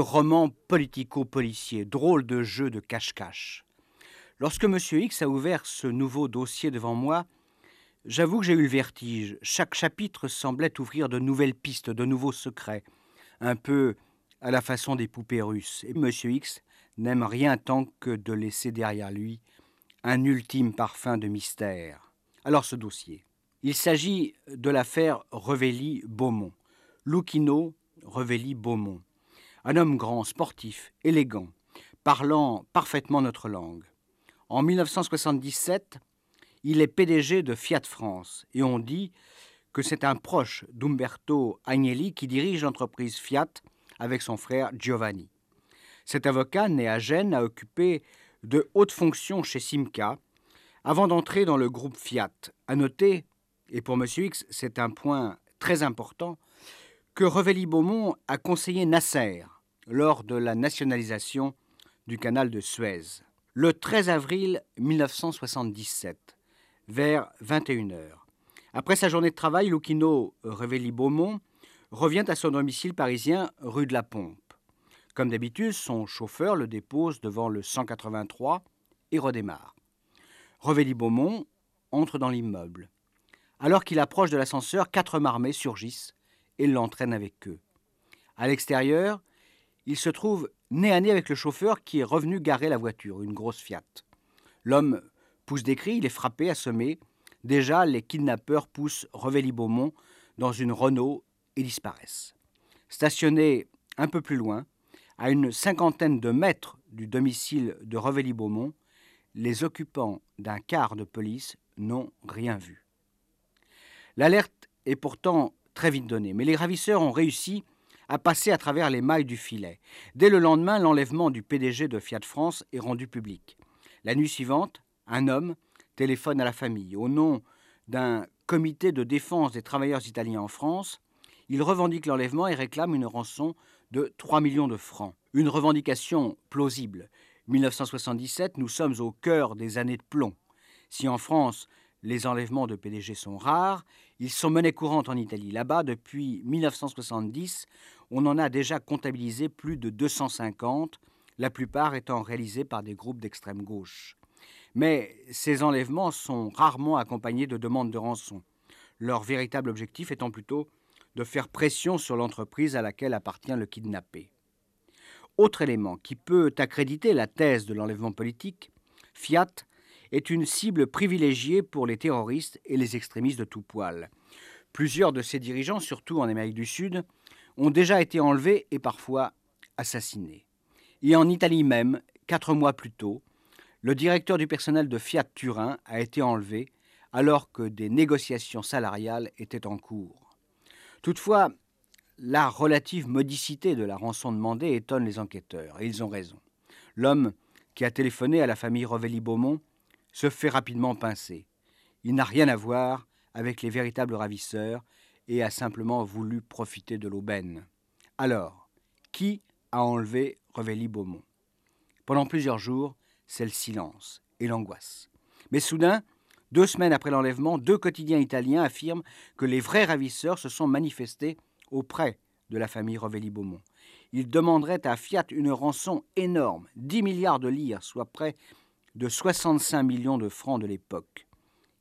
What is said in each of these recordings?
Roman politico-policier, drôle de jeu de cache-cache. Lorsque M. X a ouvert ce nouveau dossier devant moi, j'avoue que j'ai eu le vertige. Chaque chapitre semblait ouvrir de nouvelles pistes, de nouveaux secrets, un peu à la façon des poupées russes. Et M. X n'aime rien tant que de laisser derrière lui un ultime parfum de mystère. Alors ce dossier. Il s'agit de l'affaire Revelli-Beaumont. Lucchino Revelli-Beaumont. Un homme grand, sportif, élégant, parlant parfaitement notre langue. En 1977, il est PDG de Fiat France et on dit que c'est un proche d'Umberto Agnelli qui dirige l'entreprise Fiat avec son frère Giovanni. Cet avocat, né à Gênes, a occupé de hautes fonctions chez Simca avant d'entrer dans le groupe Fiat. À noter, et pour M. X, c'est un point très important, que Revelli-Beaumont a conseillé Nasser lors de la nationalisation du canal de Suez. Le 13 avril 1977, vers 21h. Après sa journée de travail, Lucchino Revelli-Beaumont revient à son domicile parisien rue de la Pompe. Comme d'habitude, son chauffeur le dépose devant le 183 et redémarre. Revelli-Beaumont entre dans l'immeuble. Alors qu'il approche de l'ascenseur, quatre marmets surgissent et l'entraînent avec eux. À l'extérieur, il se trouve nez à nez avec le chauffeur qui est revenu garer la voiture, une grosse Fiat. L'homme pousse des cris, il est frappé, assommé. Déjà, les kidnappeurs poussent Revelli-Beaumont dans une Renault et disparaissent. Stationnés un peu plus loin, à une cinquantaine de mètres du domicile de Revelli-Beaumont, les occupants d'un quart de police n'ont rien vu. L'alerte est pourtant très vite donnée, mais les ravisseurs ont réussi à passer à travers les mailles du filet. Dès le lendemain, l'enlèvement du PDG de Fiat France est rendu public. La nuit suivante, un homme téléphone à la famille. Au nom d'un comité de défense des travailleurs italiens en France, il revendique l'enlèvement et réclame une rançon de 3 millions de francs. Une revendication plausible. 1977, nous sommes au cœur des années de plomb. Si en France, les enlèvements de PDG sont rares, ils sont monnaie courante en Italie. Là-bas, depuis 1970, on en a déjà comptabilisé plus de 250, la plupart étant réalisés par des groupes d'extrême gauche. Mais ces enlèvements sont rarement accompagnés de demandes de rançon, leur véritable objectif étant plutôt de faire pression sur l'entreprise à laquelle appartient le kidnappé. Autre élément qui peut accréditer la thèse de l'enlèvement politique, Fiat est une cible privilégiée pour les terroristes et les extrémistes de tout poil. Plusieurs de ses dirigeants, surtout en Amérique du Sud, ont déjà été enlevés et parfois assassinés. Et en Italie même, quatre mois plus tôt, le directeur du personnel de Fiat Turin a été enlevé alors que des négociations salariales étaient en cours. Toutefois, la relative modicité de la rançon demandée étonne les enquêteurs, et ils ont raison. L'homme qui a téléphoné à la famille Revelli-Beaumont se fait rapidement pincer. Il n'a rien à voir avec les véritables ravisseurs et a simplement voulu profiter de l'aubaine. Alors, qui a enlevé Revelli-Beaumont Pendant plusieurs jours, c'est le silence et l'angoisse. Mais soudain, deux semaines après l'enlèvement, deux quotidiens italiens affirment que les vrais ravisseurs se sont manifestés auprès de la famille Revelli-Beaumont. Ils demanderaient à Fiat une rançon énorme, 10 milliards de lire, soit près de 65 millions de francs de l'époque.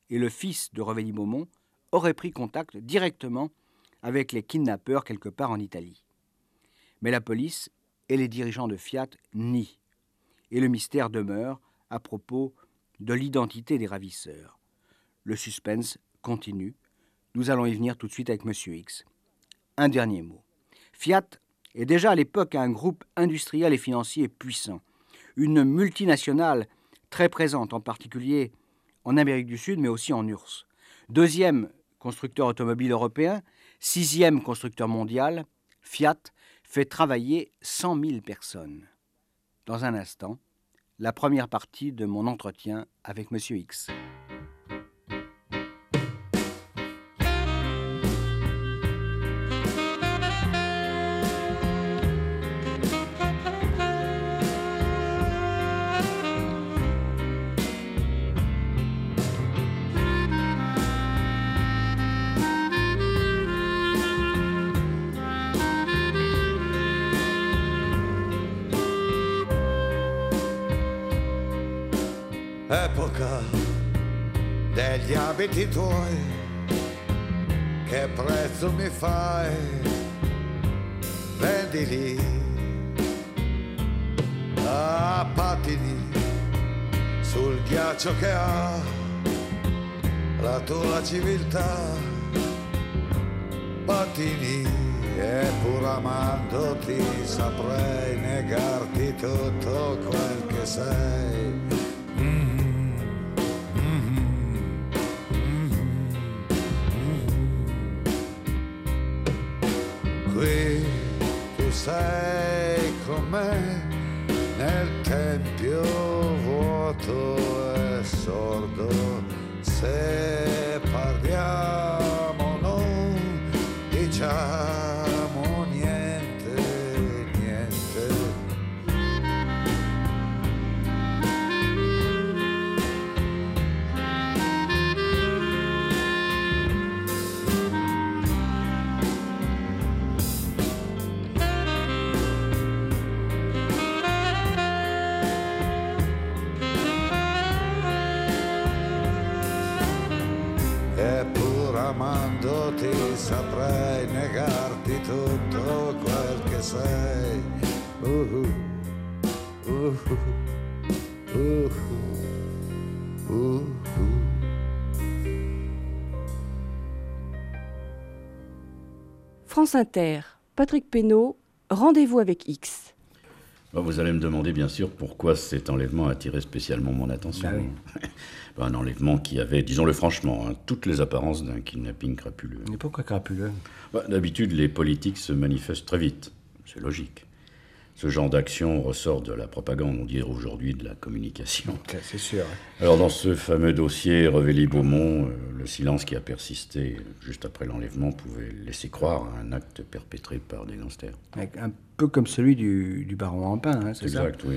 Et le fils de Revelli-Beaumont aurait pris contact directement avec les kidnappeurs quelque part en Italie. Mais la police et les dirigeants de Fiat nient. Et le mystère demeure à propos de l'identité des ravisseurs. Le suspense continue. Nous allons y venir tout de suite avec Monsieur X. Un dernier mot. Fiat est déjà à l'époque un groupe industriel et financier puissant, une multinationale très présente, en particulier en Amérique du Sud, mais aussi en URSS. Deuxième constructeur automobile européen, sixième constructeur mondial, Fiat fait travailler 100 000 personnes. Dans un instant, la première partie de mon entretien avec Monsieur X. abiti tuoi, che prezzo mi fai? Vendili a pattini sul ghiaccio che ha la tua civiltà. Pattini e pur amandoti saprei negarti tutto quel che sei. Me nel tempio vuoto e sordo se France Inter, Patrick Pénaud, Rendez-vous avec X. Bon, Vous allez me demander bien sûr pourquoi cet enlèvement a attiré spécialement mon attention. Bah Ben, un enlèvement qui avait, disons-le franchement, hein, toutes les apparences d'un kidnapping crapuleux. Mais pourquoi crapuleux? Ben, D'habitude, les politiques se manifestent très vite. C'est logique. Ce genre d'action ressort de la propagande, on dirait aujourd'hui de la communication. C'est sûr. Alors dans ce fameux dossier Revelli-Beaumont, euh, le silence qui a persisté juste après l'enlèvement pouvait laisser croire à un acte perpétré par des gangsters. Un peu comme celui du, du baron Rampin, hein, c'est ça? Exact, oui.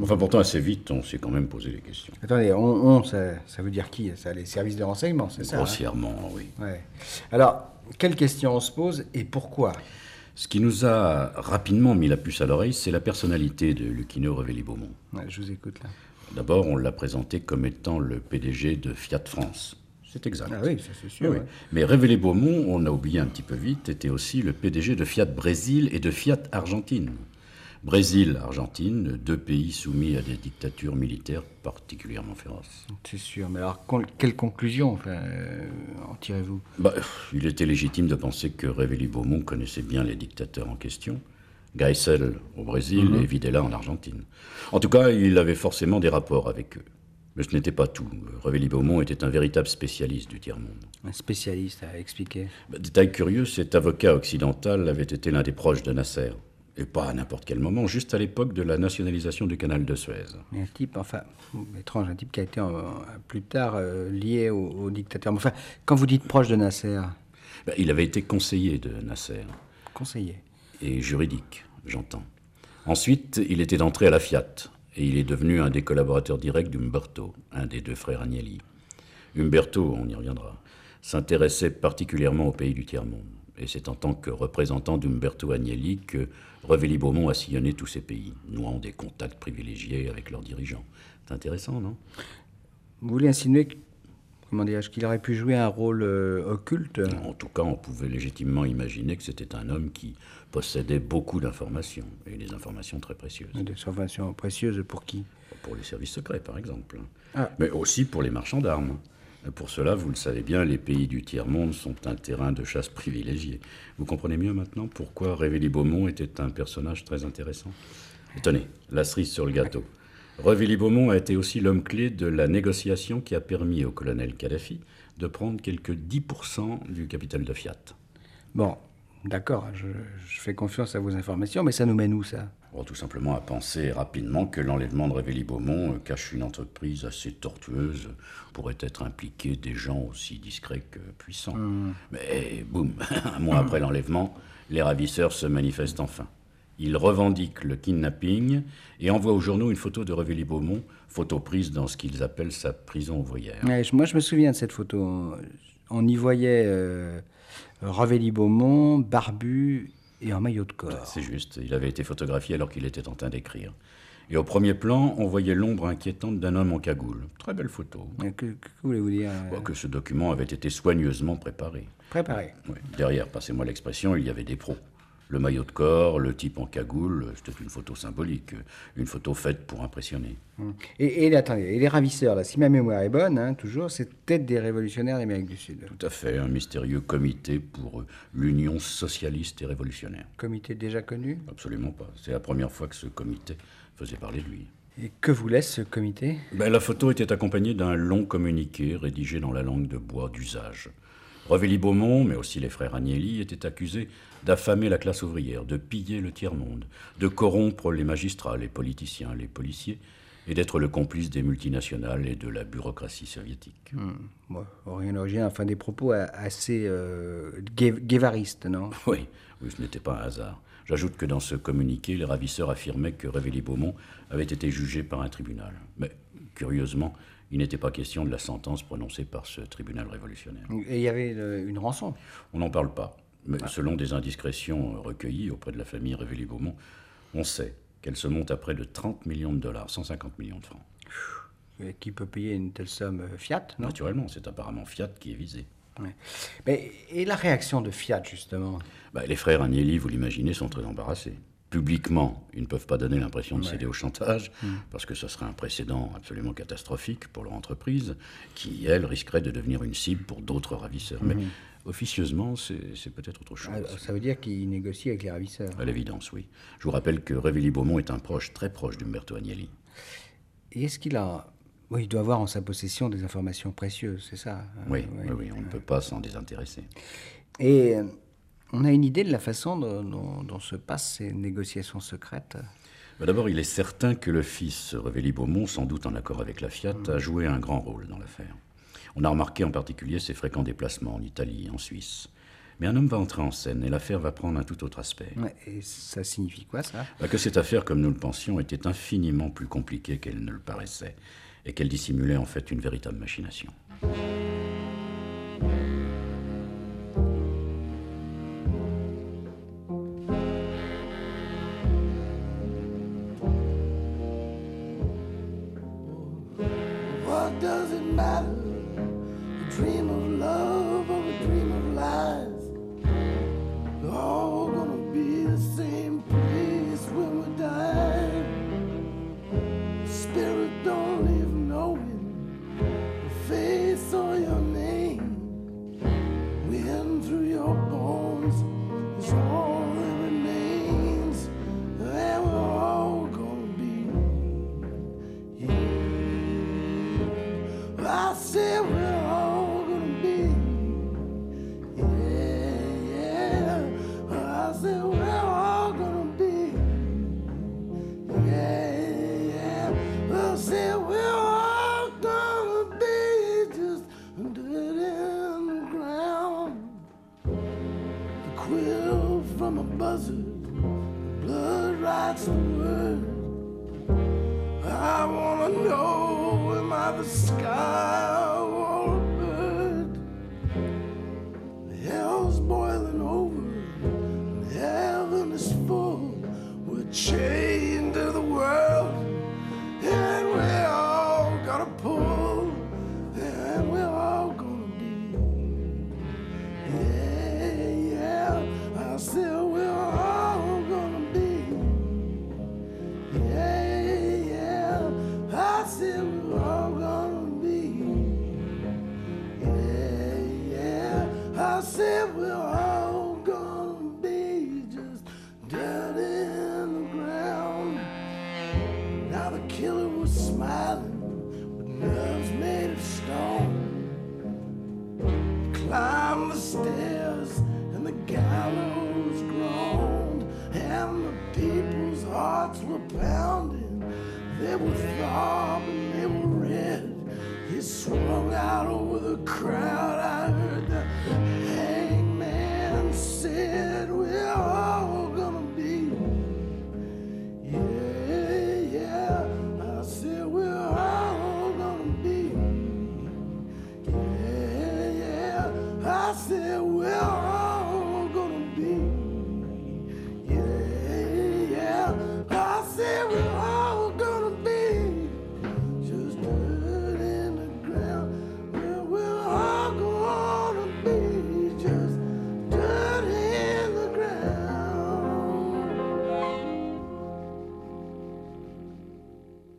Enfin pourtant assez vite, on s'est quand même posé des questions. Attendez, on, on, ça, ça veut dire qui? Ça, Les services de renseignement, c'est ça hein? Grossièrement, oui. Ouais. Alors, quelles questions on se pose et pourquoi? Ce qui nous a rapidement mis la puce à l'oreille, c'est la personnalité de Lucchino Revelli-Beaumont. Ouais, Je vous écoute là. D'abord, on l'a présenté comme étant le PDG de Fiat France. C'est exact. Ah oui, ça c'est sûr. Oui, ouais. Mais Révélé Beaumont, on a oublié un petit peu vite, était aussi le PDG de Fiat Brésil et de Fiat Argentine. Brésil, Argentine, deux pays soumis à des dictatures militaires particulièrement féroces. C'est sûr. Mais alors, quelle conclusion enfin, euh, en tirez-vous? Bah, il était légitime de penser que Révélé Beaumont connaissait bien les dictateurs en question. Geisel au Brésil et Videla en Argentine. En tout cas, il avait forcément des rapports avec eux. Mais ce n'était pas tout. Révélé Beaumont était un véritable spécialiste du tiers-monde. Un spécialiste à expliquer. Bah, Détail curieux, cet avocat occidental avait été l'un des proches de Nasser. Et pas à n'importe quel moment, juste à l'époque de la nationalisation du canal de Suez. Mais un type, enfin, étrange, un type qui a été euh, plus tard euh, lié au, au dictateur. Mais Enfin, quand vous dites proche de Nasser, Bah, il avait été conseiller de Nasser, conseiller. et juridique, j'entends. Ensuite, il était entré à la Fiat, et il est devenu un des collaborateurs directs d'Umberto, un des deux frères Agnelli. Umberto, on y reviendra, s'intéressait particulièrement au pays du tiers-monde. Et c'est en tant que représentant d'Umberto Agnelli que Revelli Beaumont a sillonné tous ces pays, nouant des contacts privilégiés avec leurs dirigeants. C'est intéressant, non? Vous voulez insinuer comment qu'il aurait pu jouer un rôle euh, occulte? En tout cas, on pouvait légitimement imaginer que c'était un homme qui possédait beaucoup d'informations, et des informations très précieuses. Des informations précieuses pour qui? Pour les services secrets, par exemple. Ah. Mais aussi pour les marchands d'armes. Pour cela, vous le savez bien, les pays du tiers-monde sont un terrain de chasse privilégié. Vous comprenez mieux maintenant pourquoi Révéli Beaumont était un personnage très intéressant? Tenez, la cerise sur le gâteau. Révéli Beaumont a été aussi l'homme clé de la négociation qui a permis au colonel Kadhafi de prendre quelques 10% du capital de Fiat. Bon, d'accord, je, je fais confiance à vos informations, mais ça nous mène où ça? Bon, tout simplement à penser rapidement que l'enlèvement de Révéli Beaumont euh, cache une entreprise assez tortueuse, pourrait être impliqué des gens aussi discrets que puissants. Mais boum, un mois après l'enlèvement, les ravisseurs se manifestent enfin. Ils revendiquent le kidnapping et envoient aux journaux une photo de Révéli Beaumont, photo prise dans ce qu'ils appellent sa prison ouvrière. Ouais, Moi, je me souviens de cette photo. On y voyait euh, Ravelli-Beaumont, barbu et en maillot de corps. C'est juste, il avait été photographié alors qu'il était en train d'écrire. Et au premier plan, on voyait l'ombre inquiétante d'un homme en cagoule. Très belle photo. Que, que voulez-vous dire euh, que ce document avait été soigneusement préparé. Préparé. Oui. Derrière, passez-moi l'expression, il y avait des pros. Le maillot de corps, le type en cagoule, c'était une photo symbolique, une photo faite pour impressionner. Hum. Et, et attendez, et les ravisseurs, là, si ma mémoire est bonne, hein, toujours, c'est peut-être des révolutionnaires d'Amérique du Sud. Tout à fait, un mystérieux comité pour euh, l'Union socialiste et révolutionnaire. Comité déjà connu? Absolument pas. C'est la première fois que ce comité faisait parler de lui. Et que vous laisse ce comité? Ben, la photo était accompagnée d'un long communiqué rédigé dans la langue de bois d'usage. Revelli-Beaumont, mais aussi les frères Agnelli, étaient accusés d'affamer la classe ouvrière, de piller le tiers-monde, de corrompre les magistrats, les politiciens, les policiers, et d'être le complice des multinationales et de la bureaucratie soviétique. Bon, rien original, enfin des propos assez euh, gué- guévaristes, non? Oui, oui, ce n'était pas un hasard. J'ajoute que dans ce communiqué, les ravisseurs affirmaient que Révéli-Beaumont avait été jugé par un tribunal. Mais, curieusement, il n'était pas question de la sentence prononcée par ce tribunal révolutionnaire. Et il y avait euh, une rançon. On n'en parle pas. Mais selon des indiscrétions recueillies auprès de la famille Révéli-Beaumont, on sait qu'elle se monte à près de 30 millions de dollars, 150 millions de francs. Euh, Qui peut payer une telle somme euh, Fiat, non? Naturellement, c'est apparemment Fiat qui est visé. Ouais. Mais, Et la réaction de Fiat, justement? Bah, les frères Agnelli, vous l'imaginez, sont très embarrassés. Publiquement, ils ne peuvent pas donner l'impression de céder au chantage, parce que ce serait un précédent absolument catastrophique pour leur entreprise, qui, elle, risquerait de devenir une cible pour d'autres ravisseurs. Mais officieusement, c'est peut-être autre chose. Ah, Ça veut dire qu'ils négocient avec les ravisseurs. À l'évidence, oui. Je vous rappelle que Révéli-Beaumont est un proche, très proche d'Umberto Agnelli. Et est-ce qu'il a... Oui, il doit avoir en sa possession des informations précieuses, c'est ça hein, oui, oui, on ne peut pas s'en désintéresser. Et euh, on a une idée de la façon dont, dont- dont se passent ces négociations secrètes? Bah, D'abord, il est certain que le fils Révéli-Beaumont, sans doute en accord avec la Fiat, a joué un grand rôle dans l'affaire. On a remarqué en particulier ses fréquents déplacements en Italie et en Suisse. Mais un homme va entrer en scène et l'affaire va prendre un tout autre aspect. Ouais, Et ça signifie quoi, ça? Bah, que cette affaire, comme nous le pensions, était infiniment plus compliquée qu'elle ne le paraissait, et qu'elle dissimulait en fait une véritable machination.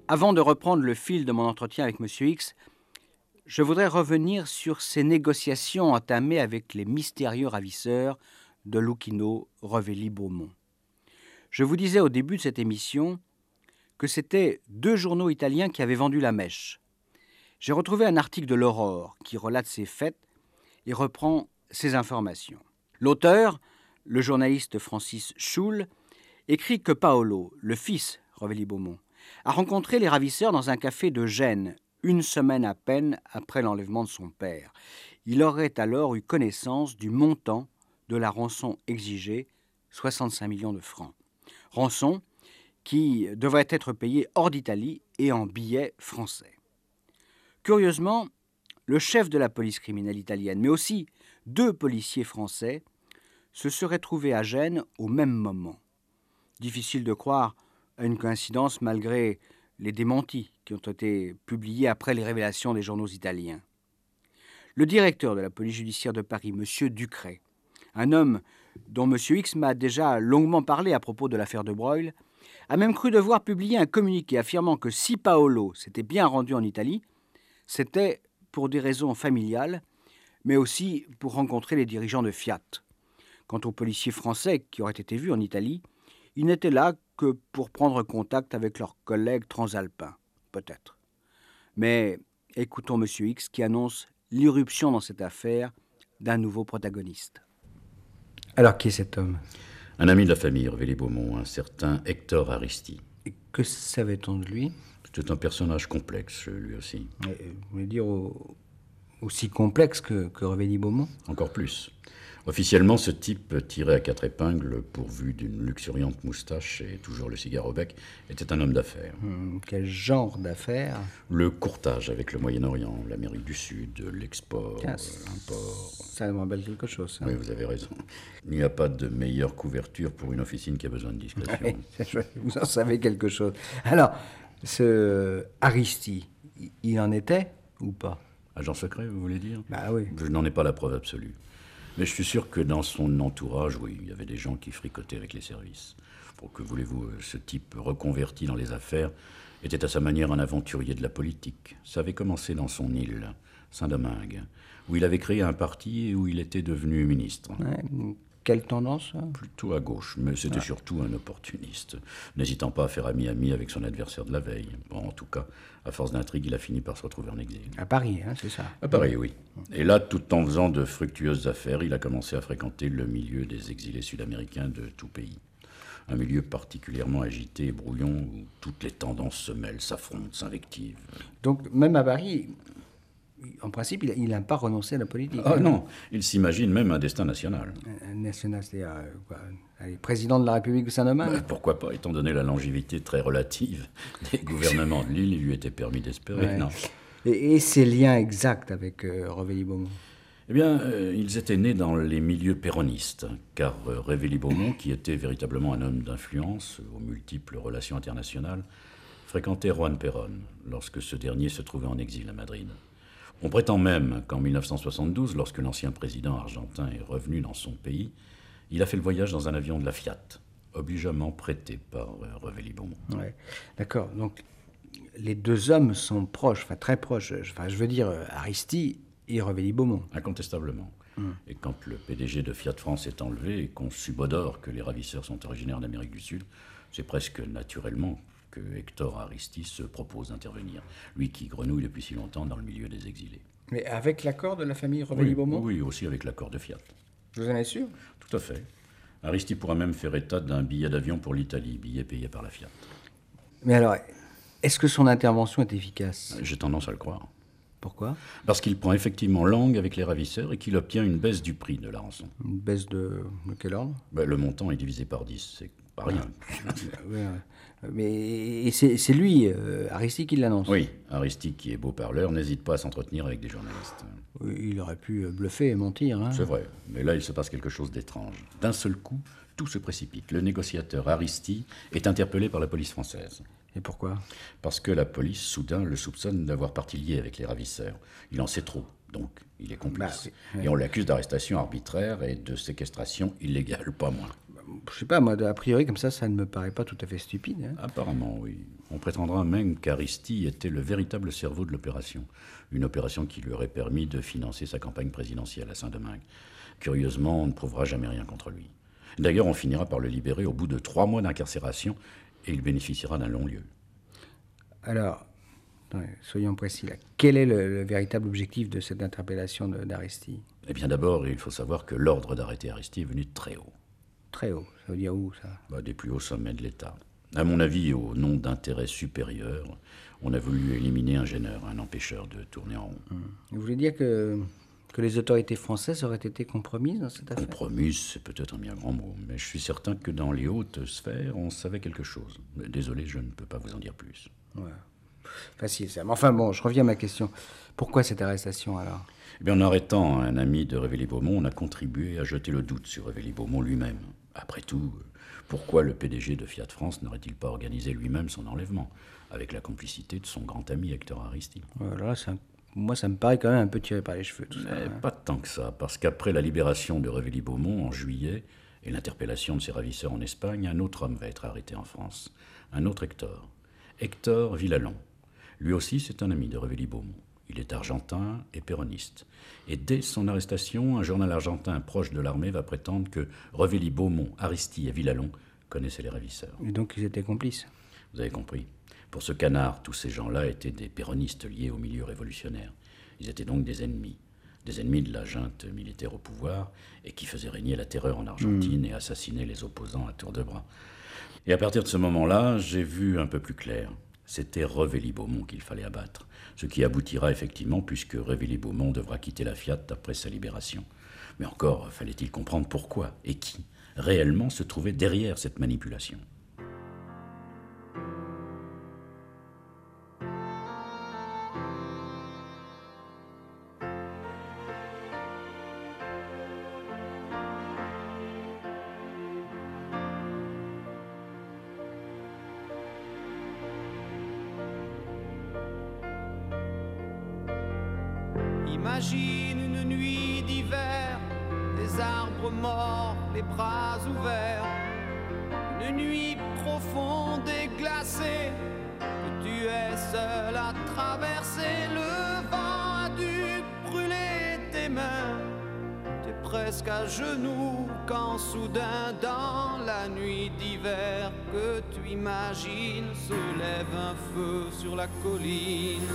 Avant de reprendre le fil de mon entretien avec M. X, je voudrais revenir sur ces négociations entamées avec les mystérieux ravisseurs de Lucchino, Revelli, Beaumont. Je vous disais au début de cette émission que c'était deux journaux italiens qui avaient vendu la mèche. J'ai retrouvé un article de l'Aurore qui relate ces faits et reprend ces informations. L'auteur, le journaliste Francis Schul, écrit que Paolo, le fils Revelli Beaumont, a rencontré les ravisseurs dans un café de Gênes une semaine à peine après l'enlèvement de son père. Il aurait alors eu connaissance du montant de la rançon exigée, 65 millions de francs. Rançon qui devrait être payée hors d'Italie et en billets français. Curieusement, le chef de la police criminelle italienne, mais aussi deux policiers français, se seraient trouvés à Gênes au même moment. Difficile de croire à une coïncidence malgré les démentis qui ont été publiés après les révélations des journaux italiens. Le directeur de la police judiciaire de Paris, M. Ducret, un homme dont M. X m'a déjà longuement parlé à propos de l'affaire de Broglie, a même cru devoir publier un communiqué affirmant que si Paolo s'était bien rendu en Italie, c'était pour des raisons familiales, mais aussi pour rencontrer les dirigeants de Fiat. Quant aux policiers français qui auraient été vus en Italie, ils n'étaient là que pour prendre contact avec leurs collègues transalpins, peut-être. Mais écoutons M. X qui annonce l'irruption dans cette affaire d'un nouveau protagoniste. Alors, qui est cet homme? Un ami de la famille, Revelli Beaumont, un certain Hector Aristi. Et que savait-on de lui? C'est un personnage complexe, lui aussi. Vous voulez dire au- aussi complexe que, que Revelli Beaumont? Encore plus. Officiellement, ce type, tiré à quatre épingles, pourvu d'une luxuriante moustache et toujours le cigare au bec, était un homme d'affaires. Hum, Quel genre d'affaires? Le courtage avec le Moyen-Orient, l'Amérique du Sud, l'export, l'import. Ça me rappelle quelque chose. Oui, vous avez raison. Il n'y a pas de meilleure couverture pour une officine qui a besoin de discrétion. Vous en savez quelque chose. Alors, ce Aristi, il- il en était ou pas? Agent secret, vous voulez dire? Bah oui. Je n'en ai pas la preuve absolue. Mais je suis sûr que dans son entourage, oui, il y avait des gens qui fricotaient avec les services. Pour que voulez-vous, euh, ce type reconverti dans les affaires était à sa manière un aventurier de la politique. Ça avait commencé dans son île, Saint-Domingue, où il avait créé un parti et où il était devenu ministre. Quelle tendance ça Plutôt à gauche, mais c'était surtout un opportuniste, n'hésitant pas à faire ami-ami avec son adversaire de la veille. Bon, en tout cas, à force d'intrigue, il a fini par se retrouver en exil. À Paris, hein, c'est ça. À Paris, oui. Et là, tout en faisant de fructueuses affaires, il a commencé à fréquenter le milieu des exilés sud-américains de tout pays. Un milieu particulièrement agité et brouillon où toutes les tendances se mêlent, s'affrontent, s'invectivent. Donc, même à Paris, en principe, il n'a pas renoncé à la politique. Ah non, il s'imagine même un destin national. Un national, c'est-à-dire euh, président de la République de Saint-Domingue Euh, Pourquoi pas, étant donné la longévité très relative des gouvernements de l'île, il lui était permis d'espérer. Ouais. Non? et, et ses liens exacts avec euh, Revelli-Beaumont? Eh bien, euh, ils étaient nés dans les milieux péronistes, car euh, Révéli Beaumont, qui était véritablement un homme d'influence aux multiples relations internationales, fréquentait Juan Perón lorsque ce dernier se trouvait en exil à Madrid. On prétend même qu'en 1972, lorsque l'ancien président argentin est revenu dans son pays, il a fait le voyage dans un avion de la Fiat, obligeamment prêté par euh, Révéli Beaumont. Ouais. D'accord. Donc, les deux hommes sont proches, enfin très proches. Enfin, je veux dire, euh, Aristi et Revelli-Beaumont. Incontestablement. Et quand le PDG de Fiat France est enlevé et qu'on subodore que les ravisseurs sont originaires d'Amérique du Sud, c'est presque naturellement que Hector Aristi se propose d'intervenir. Lui qui grenouille depuis si longtemps dans le milieu des exilés. Mais avec l'accord de la famille Oui, Revelli-Beaumont oui, aussi avec l'accord de Fiat. Vous en êtes sûr? Tout à fait. Aristi pourra même faire état d'un billet d'avion pour l'Italie, billet payé par la Fiat. Mais alors, est-ce que son intervention est efficace? J'ai tendance à le croire. Pourquoi? Parce qu'il prend effectivement langue avec les ravisseurs et qu'il obtient une baisse du prix de la rançon. Une baisse de, de quel ordre? Ben, le montant est divisé par 10, c'est pas rien. Ouais, ouais. Mais c'est lui, euh, Aristi, qui l'annonce. Oui, Aristide, qui est beau parleur, n'hésite pas à s'entretenir avec des journalistes. Il aurait pu euh, bluffer et mentir. hein. C'est vrai, mais là, il se passe quelque chose d'étrange. D'un seul coup, tout se précipite. Le négociateur Aristide est interpellé par la police française. Et pourquoi? Parce que la police, soudain, le soupçonne d'avoir partie liée avec les ravisseurs. Il en sait trop, donc il est complice. Bah, oui, Et on l'accuse d'arrestation arbitraire et de séquestration illégale, pas moins. Je sais pas, moi, a priori, comme ça, ça ne me paraît pas tout à fait stupide. hein. Apparemment, oui. On prétendra même qu'Aristide était le véritable cerveau de l'opération. Une opération qui lui aurait permis de financer sa campagne présidentielle à Saint-Domingue. Curieusement, on ne prouvera jamais rien contre lui. D'ailleurs, on finira par le libérer au bout de trois mois d'incarcération et il bénéficiera d'un long lieu. Alors, soyons précis là. Quel est le, le véritable objectif de cette interpellation d'Aristide Eh bien, d'abord, il faut savoir que l'ordre d'arrêter Aristide est venu de très haut. Très haut. Ça veut dire où, ça Bah, des plus hauts sommets de l'État. À mon avis, au nom d'intérêts supérieurs, on a voulu éliminer un gêneur, un empêcheur de tourner en rond. Vous voulez dire que, que les autorités françaises auraient été compromises dans cette affaire? Compromise, c'est peut-être un bien grand mot, mais je suis certain que dans les hautes sphères, on savait quelque chose. Désolé, je ne peux pas vous en dire plus. Ouais. Facile, ça. Mais enfin, bon, je reviens à ma question. Pourquoi cette arrestation, alors? Eh bien, en arrêtant un ami de Révély-Beaumont, on a contribué à jeter le doute sur Révély-Beaumont lui-même. Après tout, pourquoi le PDG de Fiat France n'aurait-il pas organisé lui-même son enlèvement, avec la complicité de son grand ami Hector Aristide? Voilà, moi, ça me paraît quand même un peu tiré par les cheveux, tout ça. Mais hein. pas tant que ça, parce qu'après la libération de Révély-Beaumont en juillet et l'interpellation de ses ravisseurs en Espagne, un autre homme va être arrêté en France. Un autre Hector. Hector Villalon. Lui aussi, c'est un ami de Révély-Beaumont. Il est argentin et péroniste. Et dès son arrestation, un journal argentin proche de l'armée va prétendre que Révély-Beaumont, Aristide et Villalon connaissaient les ravisseurs. Et donc, ils étaient complices. Vous avez compris. Pour ce canard, tous ces gens-là étaient des péronistes liés au milieu révolutionnaire. Ils étaient donc des ennemis. Des ennemis de la junte militaire au pouvoir et qui faisaient régner la terreur en Argentine et assassiner les opposants à tour de bras. Et à partir de ce moment-là, j'ai vu un peu plus clair. C'était Revély-Beaumont qu'il fallait abattre. Ce qui aboutira effectivement puisque Revély-Beaumont devra quitter la Fiat après sa libération. Mais encore, fallait-il comprendre pourquoi et qui réellement se trouvait derrière cette manipulation. Imagine une nuit d'hiver, des arbres morts, les bras ouverts. Une nuit profonde et glacée, que tu es seul à traverser. Le vent a dû brûler tes mains. T'es presque à genoux quand soudain dans la nuit d'hiver que tu imagines se lève un feu sur la colline.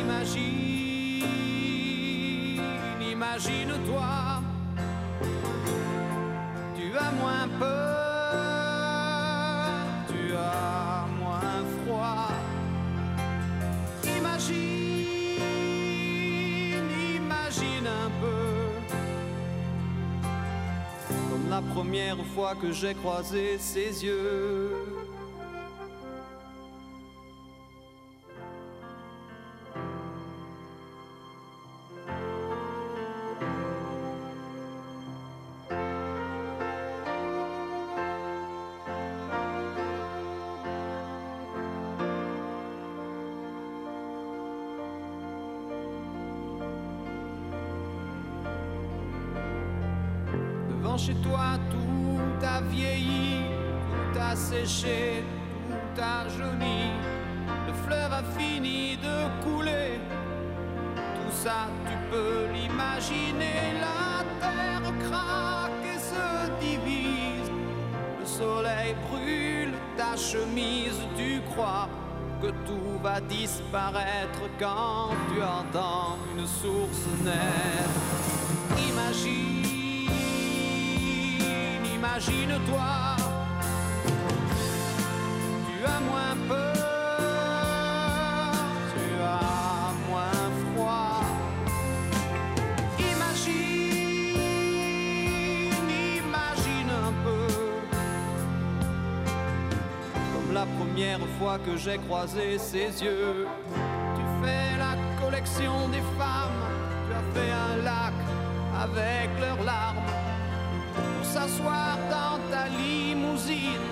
Imagine, imagine-toi, tu as moins peur, tu as moins froid. Imagine, imagine un peu, comme la première fois que j'ai croisé ses yeux. Chez toi, tout a vieilli, tout a séché, tout a jauni. Le fleuve a fini de couler. Tout ça, tu peux l'imaginer. La terre craque et se divise. Le soleil brûle ta chemise. Tu crois que tout va disparaître quand tu entends une source naître. Imagine, imagine-toi, tu as moins peur, tu as moins froid. Imagine, imagine un peu, comme la première fois que j'ai croisé ses yeux. Tu fais la collection des femmes, tu as fait un lac avec leurs larmes s'asseoir dans ta limousine.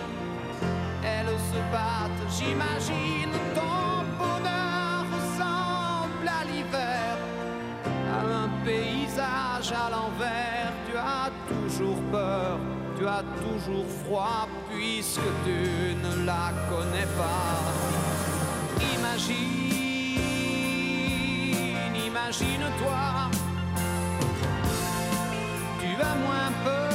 Elles se battent, j'imagine, ton bonheur ressemble à l'hiver, à un paysage à l'envers. Tu as toujours peur, tu as toujours froid puisque tu ne la connais pas. Imagine, imagine-toi, tu as moins peur,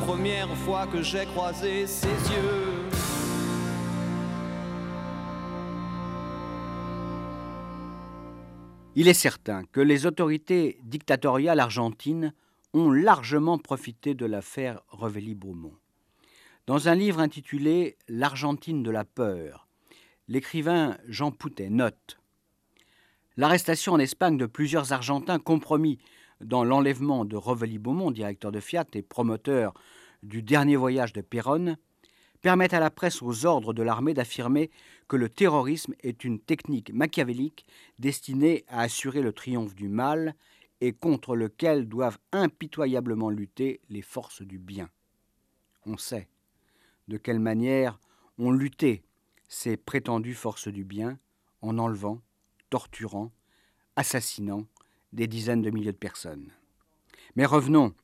première fois que j'ai croisé ses yeux. Il est certain que les autorités dictatoriales argentines ont largement profité de l'affaire Revelli-Beaumont. Dans un livre intitulé L'Argentine de la peur, l'écrivain Jean Poutet note L'arrestation en Espagne de plusieurs Argentins compromis dans l'enlèvement de Revelli-Beaumont, directeur de Fiat et promoteur du dernier voyage de Péronne, permettent à la presse aux ordres de l'armée d'affirmer que le terrorisme est une technique machiavélique destinée à assurer le triomphe du mal et contre lequel doivent impitoyablement lutter les forces du bien. On sait de quelle manière ont lutté ces prétendues forces du bien en enlevant, torturant, assassinant des dizaines de milliers de personnes. Mais revenons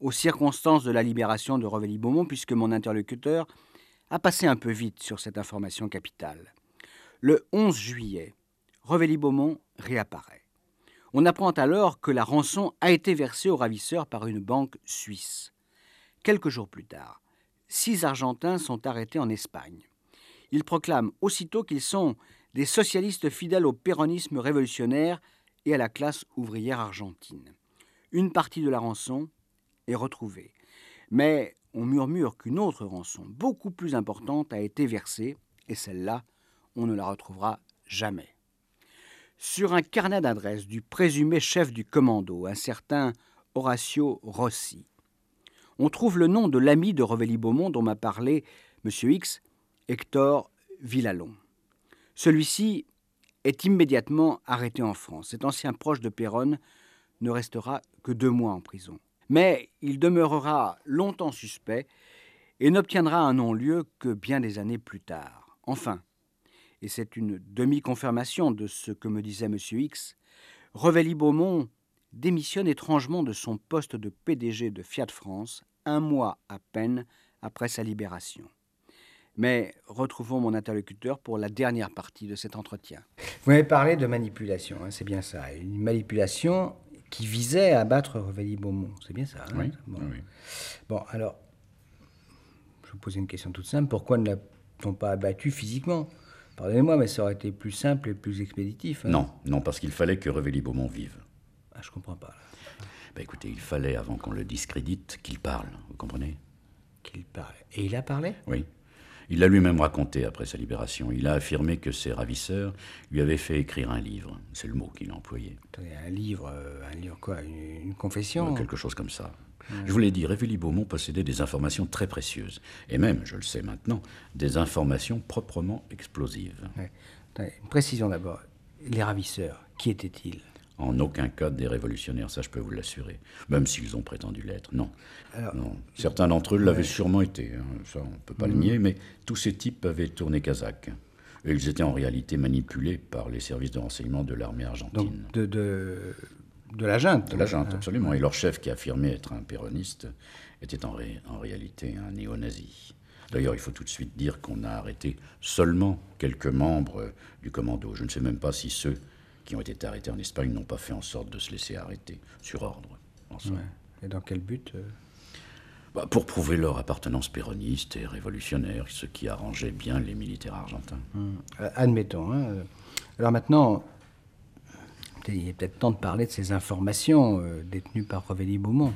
aux circonstances de la libération de Revelli-Beaumont, puisque mon interlocuteur a passé un peu vite sur cette information capitale. Le 11 juillet, Revelli-Beaumont réapparaît. On apprend alors que la rançon a été versée aux ravisseurs par une banque suisse. Quelques jours plus tard, six Argentins sont arrêtés en Espagne. Ils proclament aussitôt qu'ils sont des socialistes fidèles au péronisme révolutionnaire à la classe ouvrière argentine. Une partie de la rançon est retrouvée. Mais on murmure qu'une autre rançon, beaucoup plus importante, a été versée, et celle-là, on ne la retrouvera jamais. Sur un carnet d'adresse du présumé chef du commando, un certain Horacio Rossi, on trouve le nom de l'ami de Revelli-Beaumont dont m'a parlé M. X, Hector Villalon. Celui-ci est immédiatement arrêté en France. Cet ancien proche de Péronne ne restera que deux mois en prison. Mais il demeurera longtemps suspect et n'obtiendra un non-lieu que bien des années plus tard. Enfin, et c'est une demi-confirmation de ce que me disait M. X, Revelli-Beaumont démissionne étrangement de son poste de PDG de Fiat France un mois à peine après sa libération. Mais retrouvons mon interlocuteur pour la dernière partie de cet entretien. Vous m'avez parlé de manipulation, hein, c'est bien ça. Une manipulation qui visait à abattre Revelli-Beaumont, c'est bien ça. hein Oui, bon. oui, oui. Bon, alors, je vous poser une question toute simple. Pourquoi ne l'a-t-on pas abattu physiquement? Pardonnez-moi, mais ça aurait été plus simple et plus expéditif. hein. Non, non, parce qu'il fallait que Revelli-Beaumont vive. Ah, je comprends pas. là. Ben écoutez, il fallait, avant qu'on le discrédite, qu'il parle, vous comprenez? Qu'il parle. Et il a parlé? Oui. Il l'a lui-même raconté après sa libération. Il a affirmé que ses ravisseurs lui avaient fait écrire un livre. C'est le mot qu'il a employé. Un livre, euh, un livre quoi Une, une confession Quelque chose comme ça. Je vous l'ai dit, Révéli-Beaumont possédait des informations très précieuses. Et même, je le sais maintenant, des informations proprement explosives. Ouais. Une précision d'abord. Les ravisseurs, qui étaient-ils? En aucun cas des révolutionnaires, ça je peux vous l'assurer. Même s'ils ont prétendu l'être, non. Alors, non. Certains d'entre eux l'avaient sûrement été, hein, ça on ne peut pas le nier, mais tous ces types avaient tourné kazakh. Et ils étaient en réalité manipulés par les services de renseignement de l'armée donc argentine. de, de, de la junte de la junte, hein. absolument. Et leur chef, qui affirmait être un péroniste, était en, ré- en réalité un néo-nazi. D'ailleurs, il faut tout de suite dire qu'on a arrêté seulement quelques membres euh, du commando. Je ne sais même pas si ceux qui ont été arrêtés en Espagne n'ont pas fait en sorte de se laisser arrêter, sur ordre. en somme. Ouais. Et dans quel but euh Bah, pour prouver leur appartenance péroniste et révolutionnaire, ce qui arrangeait bien les militaires argentins. Euh, Admettons. hein, euh. Alors maintenant, il est peut-être temps de parler de ces informations euh, détenues par Revelli-Beaumont.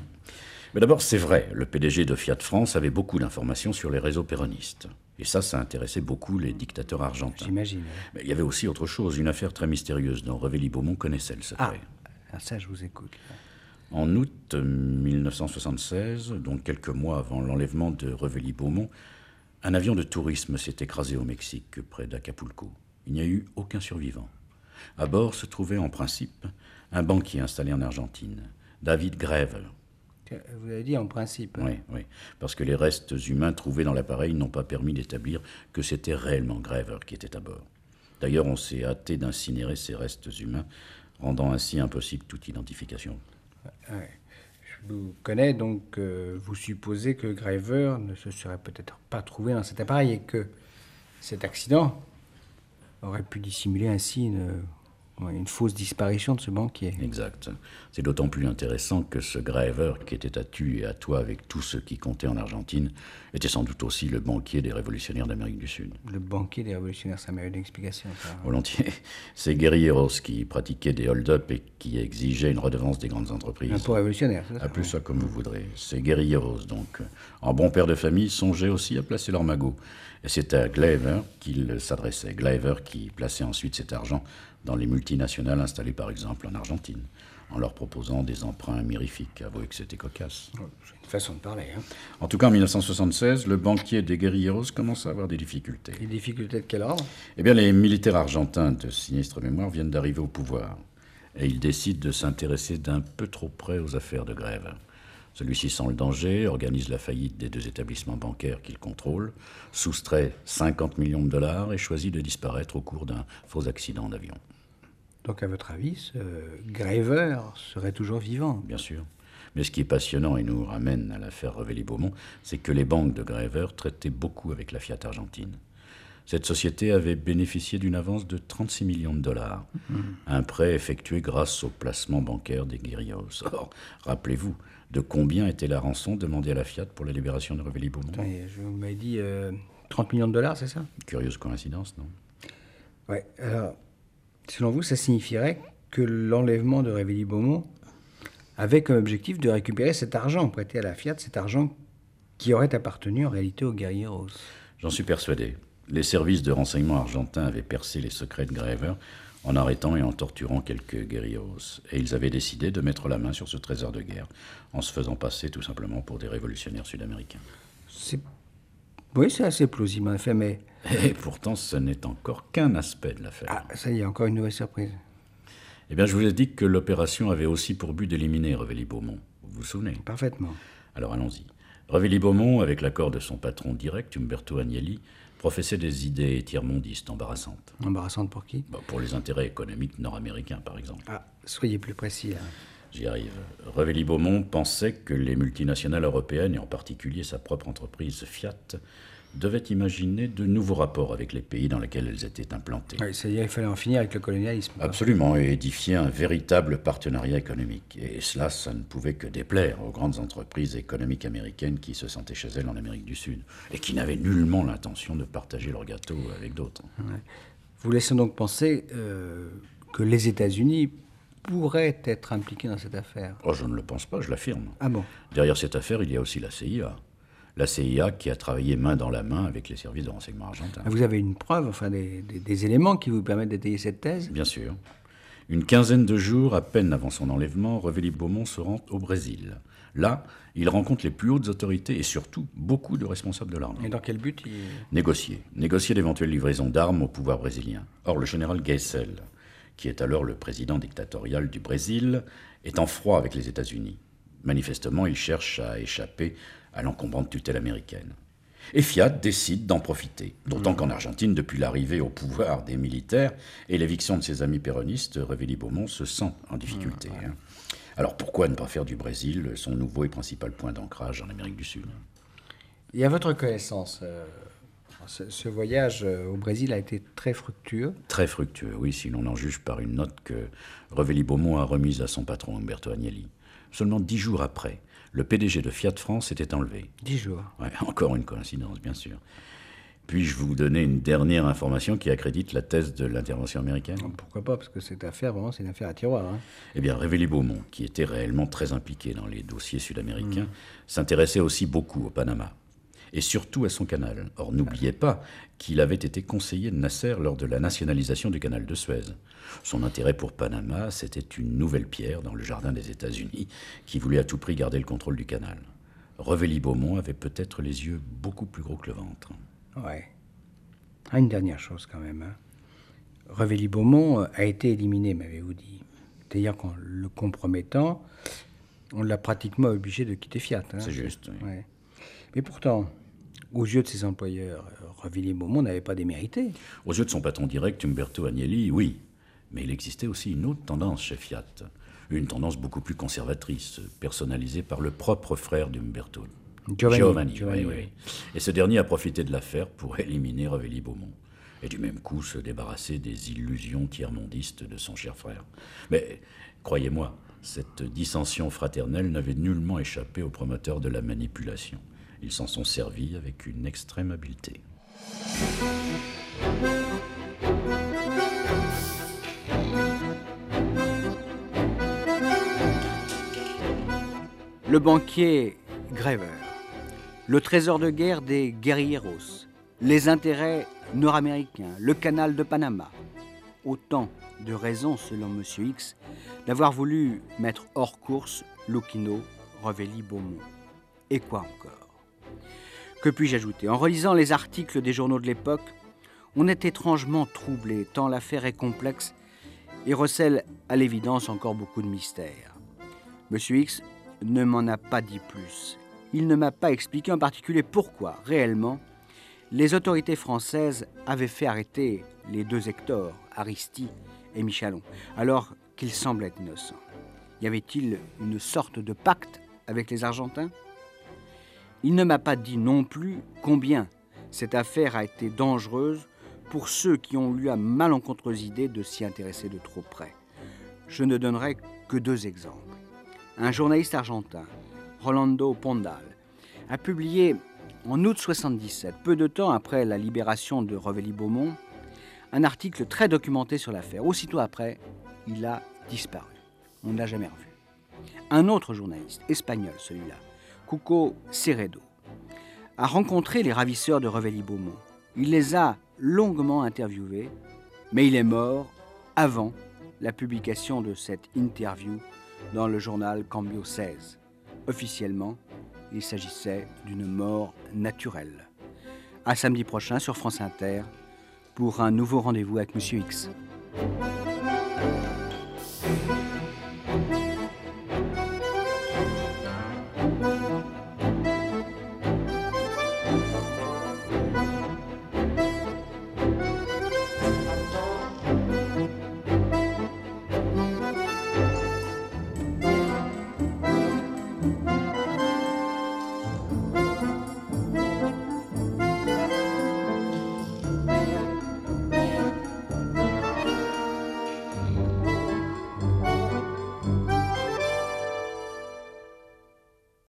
Mais d'abord, c'est vrai, le PDG de Fiat France avait beaucoup d'informations sur les réseaux péronistes. Et ça, ça intéressait beaucoup les dictateurs argentins. J'imagine. Mais il y avait aussi autre chose, une affaire très mystérieuse dont Revelli-Beaumont connaissait le secret. Ah, ça, je vous écoute. En août 1976, donc quelques mois avant l'enlèvement de Revelli-Beaumont, un avion de tourisme s'est écrasé au Mexique, près d'Acapulco. Il n'y a eu aucun survivant. À bord se trouvait en principe un banquier installé en Argentine, David Grève. Vous avez dit en principe. Oui, oui. Parce que les restes humains trouvés dans l'appareil n'ont pas permis d'établir que c'était réellement Graver qui était à bord. D'ailleurs, on s'est hâté d'incinérer ces restes humains, rendant ainsi impossible toute identification. Ouais. Je vous connais, donc euh, vous supposez que Graver ne se serait peut-être pas trouvé dans cet appareil et que cet accident aurait pu dissimuler ainsi une, une fausse disparition de ce banquier. Exact. C'est d'autant plus intéressant que ce Graver, qui était à tu et à toi avec tous ceux qui comptaient en Argentine, était sans doute aussi le banquier des révolutionnaires d'Amérique du Sud. Le banquier des révolutionnaires, ça mérite une explication. ça. Volontiers. Ces guerrieros qui pratiquaient des hold-up et qui exigeaient une redevance des grandes entreprises. Impôt révolutionnaire, c'est ça Appelez ça comme vous voudrez. Ces guerrieros, donc, en bon père de famille, songeaient aussi à placer leur magot. Et c'est à Glaver qu'il s'adressait. Glaver qui plaçait ensuite cet argent dans les multinationales installées par exemple en Argentine, en leur proposant des emprunts mirifiques. Avouez que c'était cocasse. C'est une façon de parler. Hein. En tout cas, en 1976, le banquier des guerrieros commence à avoir des difficultés. Les difficultés de quel ordre? Eh bien, les militaires argentins de sinistre mémoire viennent d'arriver au pouvoir. Et ils décident de s'intéresser d'un peu trop près aux affaires de grève. Celui-ci sent le danger, organise la faillite des deux établissements bancaires qu'il contrôle, soustrait 50 millions de dollars et choisit de disparaître au cours d'un faux accident d'avion. Donc, à votre avis, ce Graver serait toujours vivant? Bien sûr. Mais ce qui est passionnant et nous ramène à l'affaire Revelli-Beaumont, c'est que les banques de Graver traitaient beaucoup avec la Fiat Argentine. Cette société avait bénéficié d'une avance de 36 millions de dollars, un prêt effectué grâce au placement bancaire des guerrillos. Or, rappelez-vous, de combien était la rançon demandée à la Fiat pour la libération de Revelli-Beaumont je vous m'avez dit euh, 30 millions de dollars, c'est ça? Curieuse coïncidence, non? Ouais. Alors, selon vous, ça signifierait que l'enlèvement de Réveilly-Beaumont avait comme objectif de récupérer cet argent prêté à la Fiat, cet argent qui aurait appartenu en réalité aux guerrieros. J'en suis persuadé. Les services de renseignement argentins avaient percé les secrets de Graver en arrêtant et en torturant quelques guerrillos. Et ils avaient décidé de mettre la main sur ce trésor de guerre, en se faisant passer tout simplement pour des révolutionnaires sud-américains. C'est... Oui, c'est assez plausible en effet, mais... Et pourtant, ce n'est encore qu'un aspect de l'affaire. Ah, ça y est, encore une nouvelle surprise. Eh bien, je vous ai dit que l'opération avait aussi pour but d'éliminer Revelli-Beaumont. Vous vous souvenez? Parfaitement. Alors allons-y. Revelli-Beaumont, avec l'accord de son patron direct, Umberto Agnelli, professait des idées tiers-mondistes embarrassantes. Embarrassante pour qui? Bon, pour les intérêts économiques nord-américains, par exemple. Ah, soyez plus précis. là. J'y arrive. Revelli-Beaumont pensait que les multinationales européennes, et en particulier sa propre entreprise Fiat, devaient imaginer de nouveaux rapports avec les pays dans lesquels elles étaient implantées. Oui, c'est-à-dire qu'il fallait en finir avec le colonialisme. Absolument, et édifier un véritable partenariat économique. Et cela, ça ne pouvait que déplaire aux grandes entreprises économiques américaines qui se sentaient chez elles en Amérique du Sud, et qui n'avaient nullement l'intention de partager leur gâteau avec d'autres. Vous laissez donc penser euh, que les États-Unis pourraient être impliqués dans cette affaire. Oh, je ne le pense pas, je l'affirme. Ah bon? Derrière cette affaire, il y a aussi la CIA. La CIA qui a travaillé main dans la main avec les services de renseignement argentins. Vous avez une preuve, enfin des, des- des éléments qui vous permettent d'étayer cette thèse? Bien sûr. Une quinzaine de jours, à peine avant son enlèvement, Revelli-Beaumont se rend au Brésil. Là, il rencontre les plus hautes autorités et surtout beaucoup de responsables de l'armée. Et dans quel but il... Négocier. Négocier d'éventuelles livraisons d'armes au pouvoir brésilien. Or, le général Geisel, qui est alors le président dictatorial du Brésil, est en froid avec les États-Unis. Manifestement, il cherche à échapper à l'encombrante tutelle américaine. Et Fiat décide d'en profiter. D'autant qu'en Argentine, depuis l'arrivée au pouvoir des militaires et l'éviction de ses amis péronistes, Revelli-Beaumont se sent en difficulté. hein. Alors pourquoi ne pas faire du Brésil son nouveau et principal point d'ancrage en Amérique du Sud? Et à votre connaissance, euh, ce, ce voyage euh, au Brésil a été très fructueux. Très fructueux, oui, si l'on en juge par une note que Revelli-Beaumont a remise à son patron Umberto Agnelli. Seulement dix jours après, le PDG de Fiat France était enlevé. Dix jours. Ouais, encore une coïncidence, bien sûr. Puis-je vous donner une dernière information qui accrédite la thèse de l'intervention américaine? Pourquoi pas Parce que cette affaire, vraiment, c'est une affaire à tiroir. hein. Eh bien, Revelli-Beaumont, qui était réellement très impliqué dans les dossiers sud-américains, s'intéressait aussi beaucoup au Panama, et surtout à son canal. Or, n'oubliez pas qu'il avait été conseiller de Nasser lors de la nationalisation du canal de Suez. Son intérêt pour Panama, c'était une nouvelle pierre dans le jardin des États-Unis, qui voulait à tout prix garder le contrôle du canal. Revelli-Beaumont avait peut-être les yeux beaucoup plus gros que le ventre. Ouais. Ah, une dernière chose quand même. Hein. Revelli-Beaumont euh, a été éliminé, m'avez-vous dit. C'est-à-dire qu'en le compromettant, On l'a pratiquement obligé de quitter Fiat. hein. C'est juste. oui. Ouais. Mais pourtant, aux yeux de ses employeurs, euh, Revilly-Beaumont n'avait pas démérité. Aux yeux de son patron direct, Umberto Agnelli, oui. Mais il existait aussi une autre tendance chez Fiat. Une tendance beaucoup plus conservatrice, personnalisée par le propre frère d'Umberto. Giovanni. oui, oui. Et ce dernier a profité de l'affaire pour éliminer Revelli-Beaumont. Et du même coup se débarrasser des illusions tiers-mondistes de son cher frère. Mais, croyez-moi, cette dissension fraternelle n'avait nullement échappé aux promoteurs de la manipulation. Ils s'en sont servis avec une extrême habileté. Le banquier Grever, le trésor de guerre des guerrilleros, les intérêts nord-américains, le canal de Panama. Autant de raisons, selon M. X, d'avoir voulu mettre hors course Lucchino, Revelli, Beaumont. Et quoi encore? Que puis-je ajouter? En relisant les articles des journaux de l'époque, on est étrangement troublé, tant l'affaire est complexe et recèle à l'évidence encore beaucoup de mystères. Monsieur X ne m'en a pas dit plus. Il ne m'a pas expliqué en particulier pourquoi, réellement, les autorités françaises avaient fait arrêter les deux Hector, Aristi et Michalon, alors qu'ils semblaient innocents. Y avait-il une sorte de pacte avec les Argentins? Il ne m'a pas dit non plus combien cette affaire a été dangereuse pour ceux qui ont eu la malencontreuse idée de s'y intéresser de trop près. Je ne donnerai que deux exemples. Un journaliste argentin, Rolando Pondal, a publié en août 77, peu de temps après la libération de Revelli-Beaumont, un article très documenté sur l'affaire. Aussitôt après, il a disparu. On ne l'a jamais revu. Un autre journaliste, espagnol celui-là, Cuco Ceredo, a rencontré les ravisseurs de Revelli-Beaumont. Il les a longuement interviewés, mais il est mort avant la publication de cette interview dans le journal Cambio 16. Officiellement, il s'agissait d'une mort naturelle. À samedi prochain sur France Inter pour un nouveau rendez-vous avec Monsieur X.